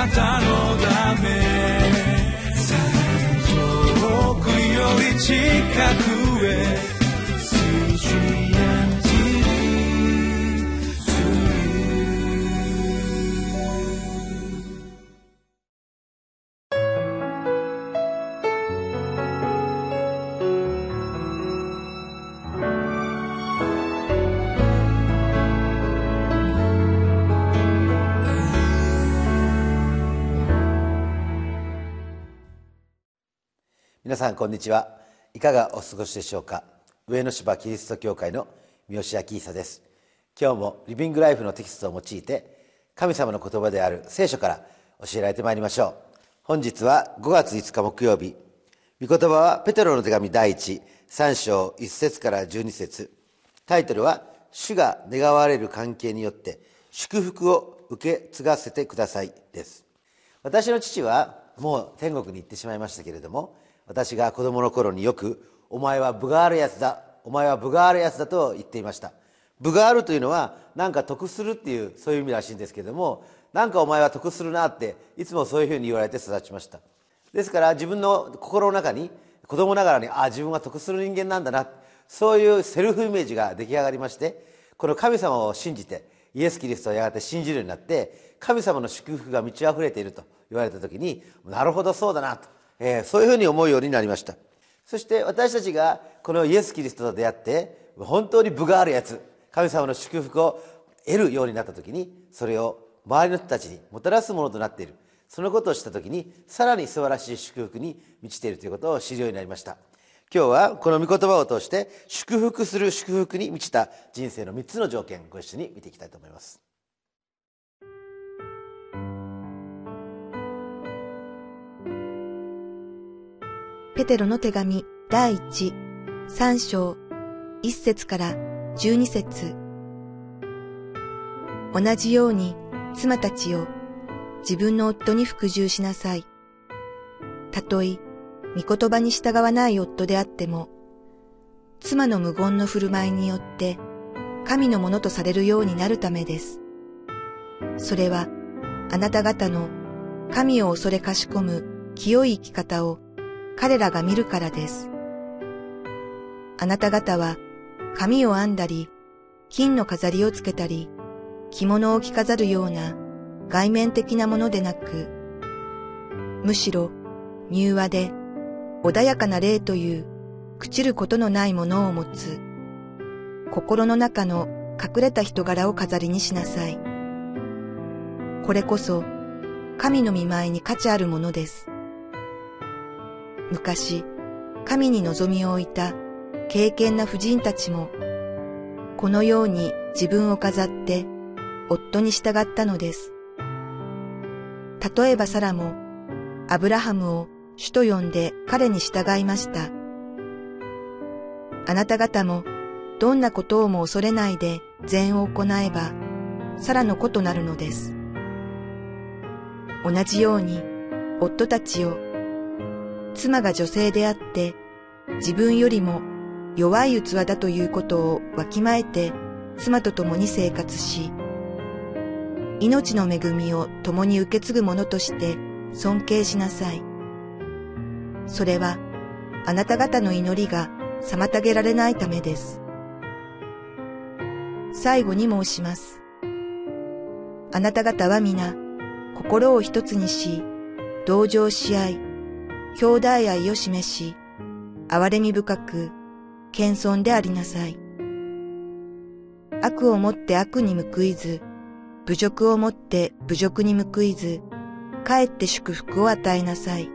なたのため。遠くより近く。皆さんこんにちは。いかがお過ごしでしょうか。上野芝キリスト教会の三好明久です。今日もリビングライフのテキストを用いて神様の言葉である聖書から教えられてまいりましょう。本日は5月5日木曜日。御言葉はペテロの手紙第13章1節から12節。タイトルは主が願われる関係によって祝福を受け継がせてくださいです。私の父はもう天国に行ってしまいましたけれども私が子供の頃によく「お前は分があるやつだお前は分があるやつだ」と言っていました。分があるというのは何か得するっていうそういう意味らしいんですけども何かお前は得するなっていつもそういうふうに言われて育ちました。ですから自分の心の中に子供ながらにああ自分は得する人間なんだなそういうセルフイメージが出来上がりましてこの神様を信じてイエス・キリストをやがて信じるようになって神様の祝福が満ち溢れていると言われた時になるほどそうだなと。えー、そういうふうに思うようになりました。そして私たちがこのイエス・キリストと出会って本当に分があるやつ神様の祝福を得るようになった時にそれを周りの人たちにもたらすものとなっている。そのことをした時にさらに素晴らしい祝福に満ちているということを知るようになりました。今日はこの御言葉を通して祝福する祝福に満ちた人生の3つの条件ご一緒に見ていきたいと思います。ペテロの手紙第一、三章、一節から十二節。同じように妻たちを自分の夫に服従しなさい。たとえ、御言葉に従わない夫であっても、妻の無言の振る舞いによって神のものとされるようになるためです。それはあなた方の神を恐れかしこむ清い生き方を彼らが見るからです。あなた方は髪を編んだり、金の飾りをつけたり、着物を着飾るような外面的なものでなく、むしろ柔和で穏やかな霊という朽ちることのないものを持つ、心の中の隠れた人柄を飾りにしなさい。これこそ神の見舞いに価値あるものです。昔、神に望みを置いた敬虔な婦人たちも、このように自分を飾って夫に従ったのです。例えばサラも、アブラハムを主と呼んで彼に従いました。あなた方も、どんなことをも恐れないで善を行えば、サラの子となるのです。同じように、夫たちを妻が女性であって自分よりも弱い器だということをわきまえて妻と共に生活し、命の恵みを共に受け継ぐ者として尊敬しなさい。それはあなた方の祈りが妨げられないためです。最後に申します。あなた方は皆心を一つにし、同情し合い、兄弟愛を示し、憐れみ深く、謙遜でありなさい。悪をもって悪に報いず、侮辱をもって侮辱に報いず、かえって祝福を与えなさい。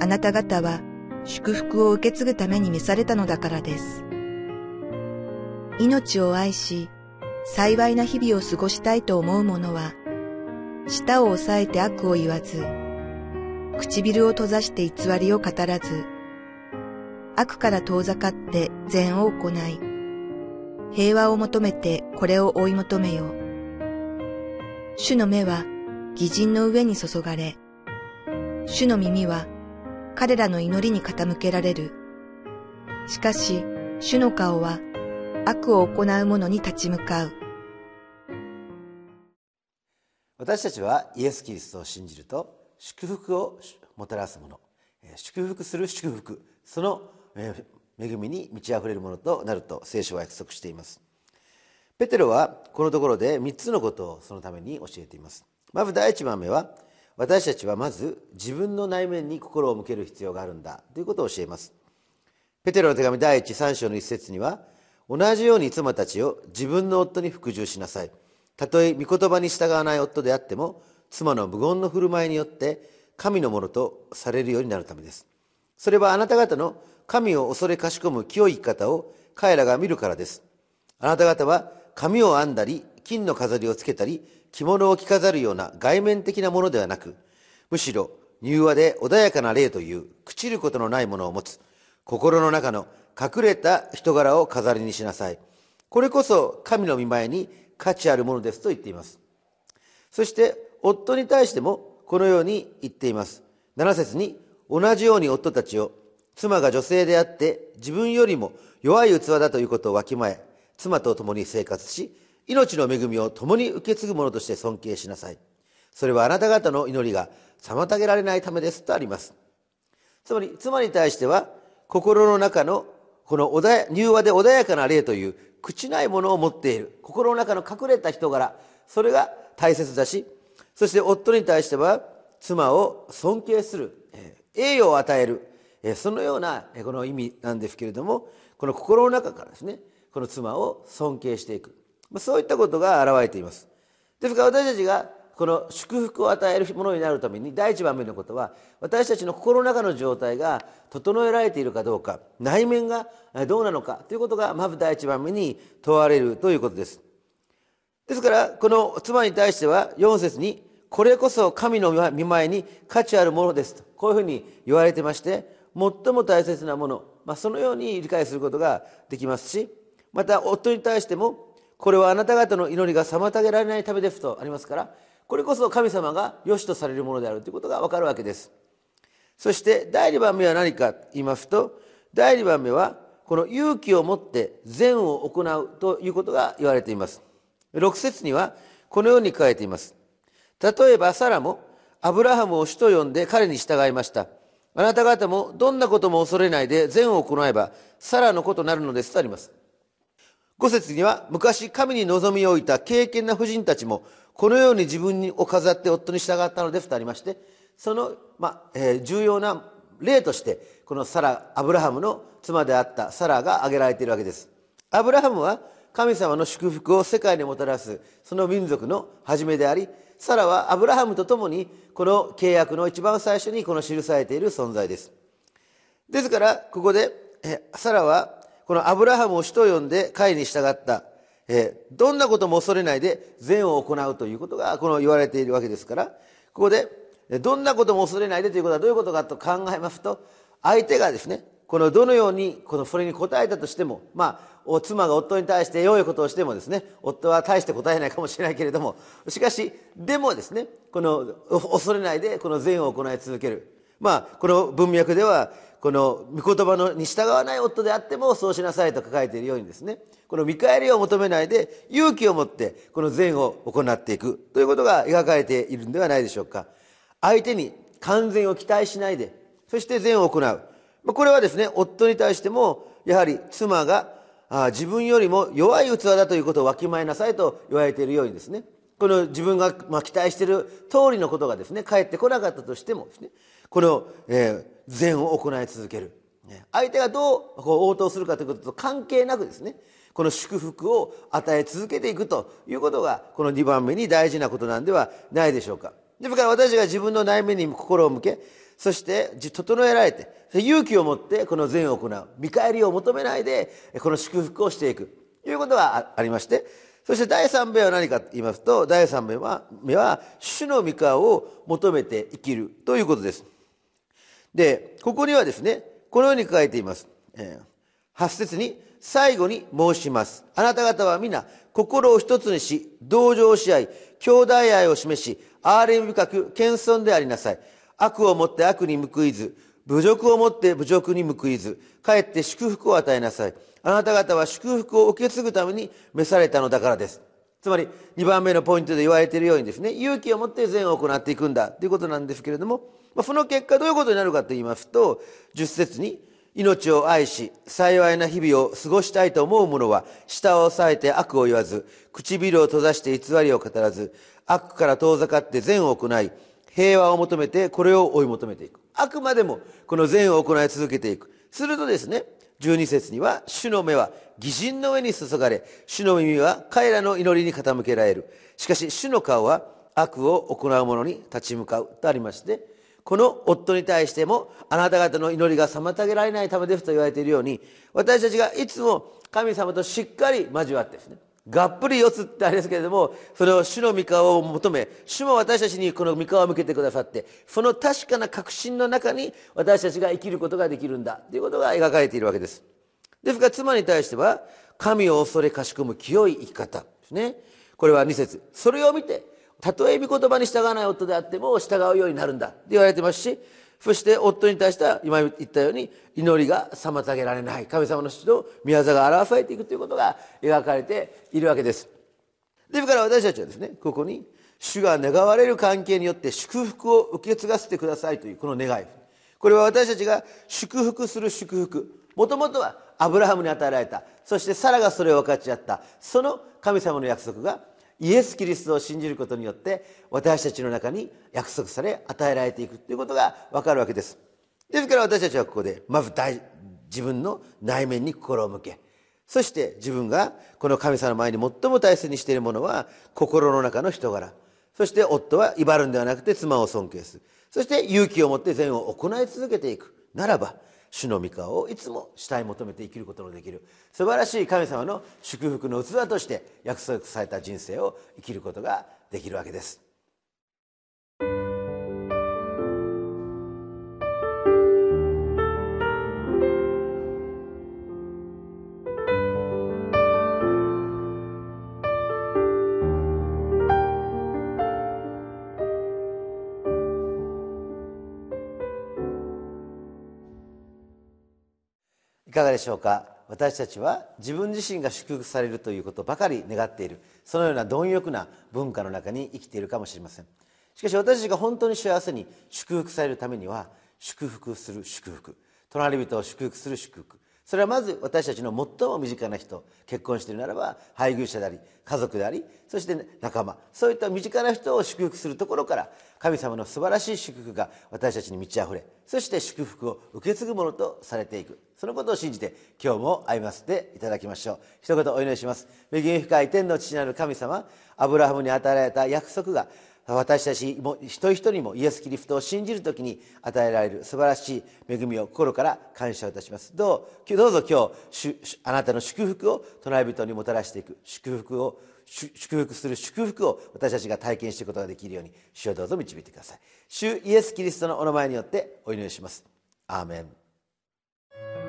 あなた方は祝福を受け継ぐために召されたのだからです。命を愛し、幸いな日々を過ごしたいと思う者は、舌を押さえて悪を言わず、唇を閉ざして偽りを語らず、悪から遠ざかって善を行い、平和を求めてこれを追い求めよう。主の目は義人の上に注がれ、主の耳は彼らの祈りに傾けられる。しかし、主の顔は悪を行う者に立ち向かう。私たちはイエス・キリストを信じると祝福をもたらすもの。祝福する祝福。その恵みに満ち溢れるものとなると聖書は約束しています。ペテロはこのところで3つのことをそのために教えています。まず第1番目は私たちはまず自分の内面に心を向ける必要があるんだ。ということを教えます。ペテロの手紙第13章の一節には同じように妻たちを自分の夫に服従しなさい。たとえ御言葉に従わない夫であっても妻の無言の振る舞いによって神のものとされるようになるためです。それはあなた方の神を恐れかしこむ清い生き方を彼らが見るからです。あなた方は髪を編んだり金の飾りをつけたり着物を着飾るような外面的なものではなくむしろ柔和で穏やかな霊という朽ちることのないものを持つ心の中の隠れた人柄を飾りにしなさい。これこそ神の見前に価値あるものですと言っています。そして夫に対してもこのように言っています。7節に同じように夫たちを妻が女性であって自分よりも弱い器だということをわきまえ妻と共に生活し命の恵みを共に受け継ぐ者として尊敬しなさい。それはあなた方の祈りが妨げられないためですとあります。つまり妻に対しては心の中のこの柔和で穏やかな霊という朽ちないものを持っている心の中の隠れた人柄それが大切だしそして夫に対しては妻を尊敬する栄誉を与えるそのようなこの意味なんですけれどもこの心の中からですねこの妻を尊敬していく。そういったことが表れています。ですから私たちがこの祝福を与えるものになるために第一番目のことは私たちの心の中の状態が整えられているかどうか内面がどうなのかということがまず第一番目に問われるということです。ですからこの妻に対しては4節にこれこそ神の見前に価値あるものですとこういうふうに言われてまして最も大切なもの、まあ、そのように理解することができますしまた夫に対してもこれはあなた方の祈りが妨げられないためですとありますからこれこそ神様が良しとされるものであるということが分かるわけです。そして第2番目は何かと言いますと第2番目はこの勇気を持って善を行うということが言われています。6節にはこのように書いています。例えばサラもアブラハムを主と呼んで彼に従いました。あなた方もどんなことも恐れないで善を行えばサラのことなるのです。とあります。5節には昔神に望みを置いた敬虔な婦人たちもこのように自分を飾って夫に従ったのです。とありましてその、まあえー、重要な例としてこのサラアブラハムの妻であったサラが挙げられているわけです。アブラハムは神様の祝福を世界にもたらすその民族の初めでありサラはアブラハムと共にこの契約の一番最初にこの記されている存在です。ですからここでサラはこのアブラハムを主と呼んで会に従った、どんなことも恐れないで善を行うということがこの言われているわけですからここでどんなことも恐れないでということはどういうことかと考えますと相手がですねこのどのようにこのそれに応えたとしてもまあ妻が夫に対して良いことをしてもですね夫は大して答えないかもしれないけれどもしかしでもですねこの恐れないでこの善を行い続ける。まあこの文脈ではこの御言葉のに従わない夫であってもそうしなさいと書かれているようにですねこの見返りを求めないで勇気を持ってこの善を行っていく。ということが描かれているんではないでしょうか。相手に完全を期待しないでそして善を行う。これはですね夫に対してもやはり妻が自分よりも弱い器だということをわきまえなさいと言われているようにですねこの自分が期待している通りのことがですね返ってこなかったとしてもですねこの、えー、善を行い続ける。相手がどうこう応答するかということと関係なくですねこの祝福を与え続けていくということがこの2番目に大事なことなんではないでしょうか。ですから私が自分の内面に心を向けそして整えられて勇気を持ってこの善を行う見返りを求めないでこの祝福をしていくということがありましてそして第3名は何かと言いますと第3名は目は主の御顔を求めて生きるということですで、ここにはですね、このように書かれています。えー、8節に、最後に申します。あなた方は皆、心を一つにし、同情し合い、兄弟愛を示し、憐れみ深く、謙遜でありなさい。悪をもって悪に報いず、侮辱をもって侮辱に報いず、かえって祝福を与えなさい。あなた方は祝福を受け継ぐために召されたのだからです。つまり2番目のポイントで言われているようにですね勇気を持って善を行っていくんだということなんですけれども、ま、その結果どういうことになるかと言いますと10節に命を愛し幸いな日々を過ごしたいと思う者は舌を押さえて悪を言わず唇を閉ざして偽りを語らず悪から遠ざかって善を行い平和を求めてこれを追い求めていく。あくまでもこの善を行い続けていく。するとですね12節には主の目は義人の上に注がれ主の耳は彼らの祈りに傾けられる。しかし主の顔は悪を行う者に立ち向かう。とありましてこの夫に対してもあなた方の祈りが妨げられないためですと言われているように私たちがいつも神様としっかり交わってですねがっぷり四つってあれですけれどもそれを主の御顔を求め主も私たちにこの御顔を向けてくださってその確かな確信の中に私たちが生きることができるんだということが描かれているわけです。ですから妻に対しては神を恐れかしこむ清い生き方ですね。これは2節。それを見てたとえ御言葉に従わない夫であっても従うようになるんだって言われてますしそして夫に対しては今言ったように祈りが妨げられない。神様の主の御業が表されていくということが描かれているわけです。ですから私たちはですねここに主が願われる関係によって祝福を受け継がせてくださいというこの願い。これは私たちが祝福する祝福。もともとはアブラハムに与えられた。そしてサラがそれを分かち合った。その神様の約束がイエス・キリストを信じることによって私たちの中に約束され与えられていくということが分かるわけです。ですから私たちはここでまず自分の内面に心を向けそして自分がこの神様の前に最も大切にしているものは心の中の人柄。そして夫は威張るんではなくて妻を尊敬する。そして勇気を持って善を行い続けていくならば主の御顔をいつも死体求めて生きることのできる。素晴らしい神様の祝福の器として約束された人生を生きることができるわけです。かがでしょうか？私たちは自分自身が祝福されるということばかり願っている。そのような貪欲な文化の中に生きているかもしれません。しかし私たちが本当に幸せに祝福されるためには祝福する祝福。隣人を祝福する祝福。それはまず私たちの最も身近な人結婚しているならば配偶者であり家族でありそして仲間。そういった身近な人を祝福するところから神様の素晴らしい祝福が私たちに満ち溢れそして祝福を受け継ぐものとされていく。そのことを信じて今日も歩ませていただきましょう。一言お祈りします。恵み深い天の父なる神様アブラハムに与えられた約束が私たちも一人一人もイエス・キリストを信じる時に与えられる素晴らしい恵みを心から感謝いたします。どう？どうぞ今日あなたの祝福を隣人にもたらしていく。祝福を祝福する祝福を私たちが体験していくことができるように主をどうぞ導いてください。主イエス・キリストのお名前によってお祈りします。アーメン。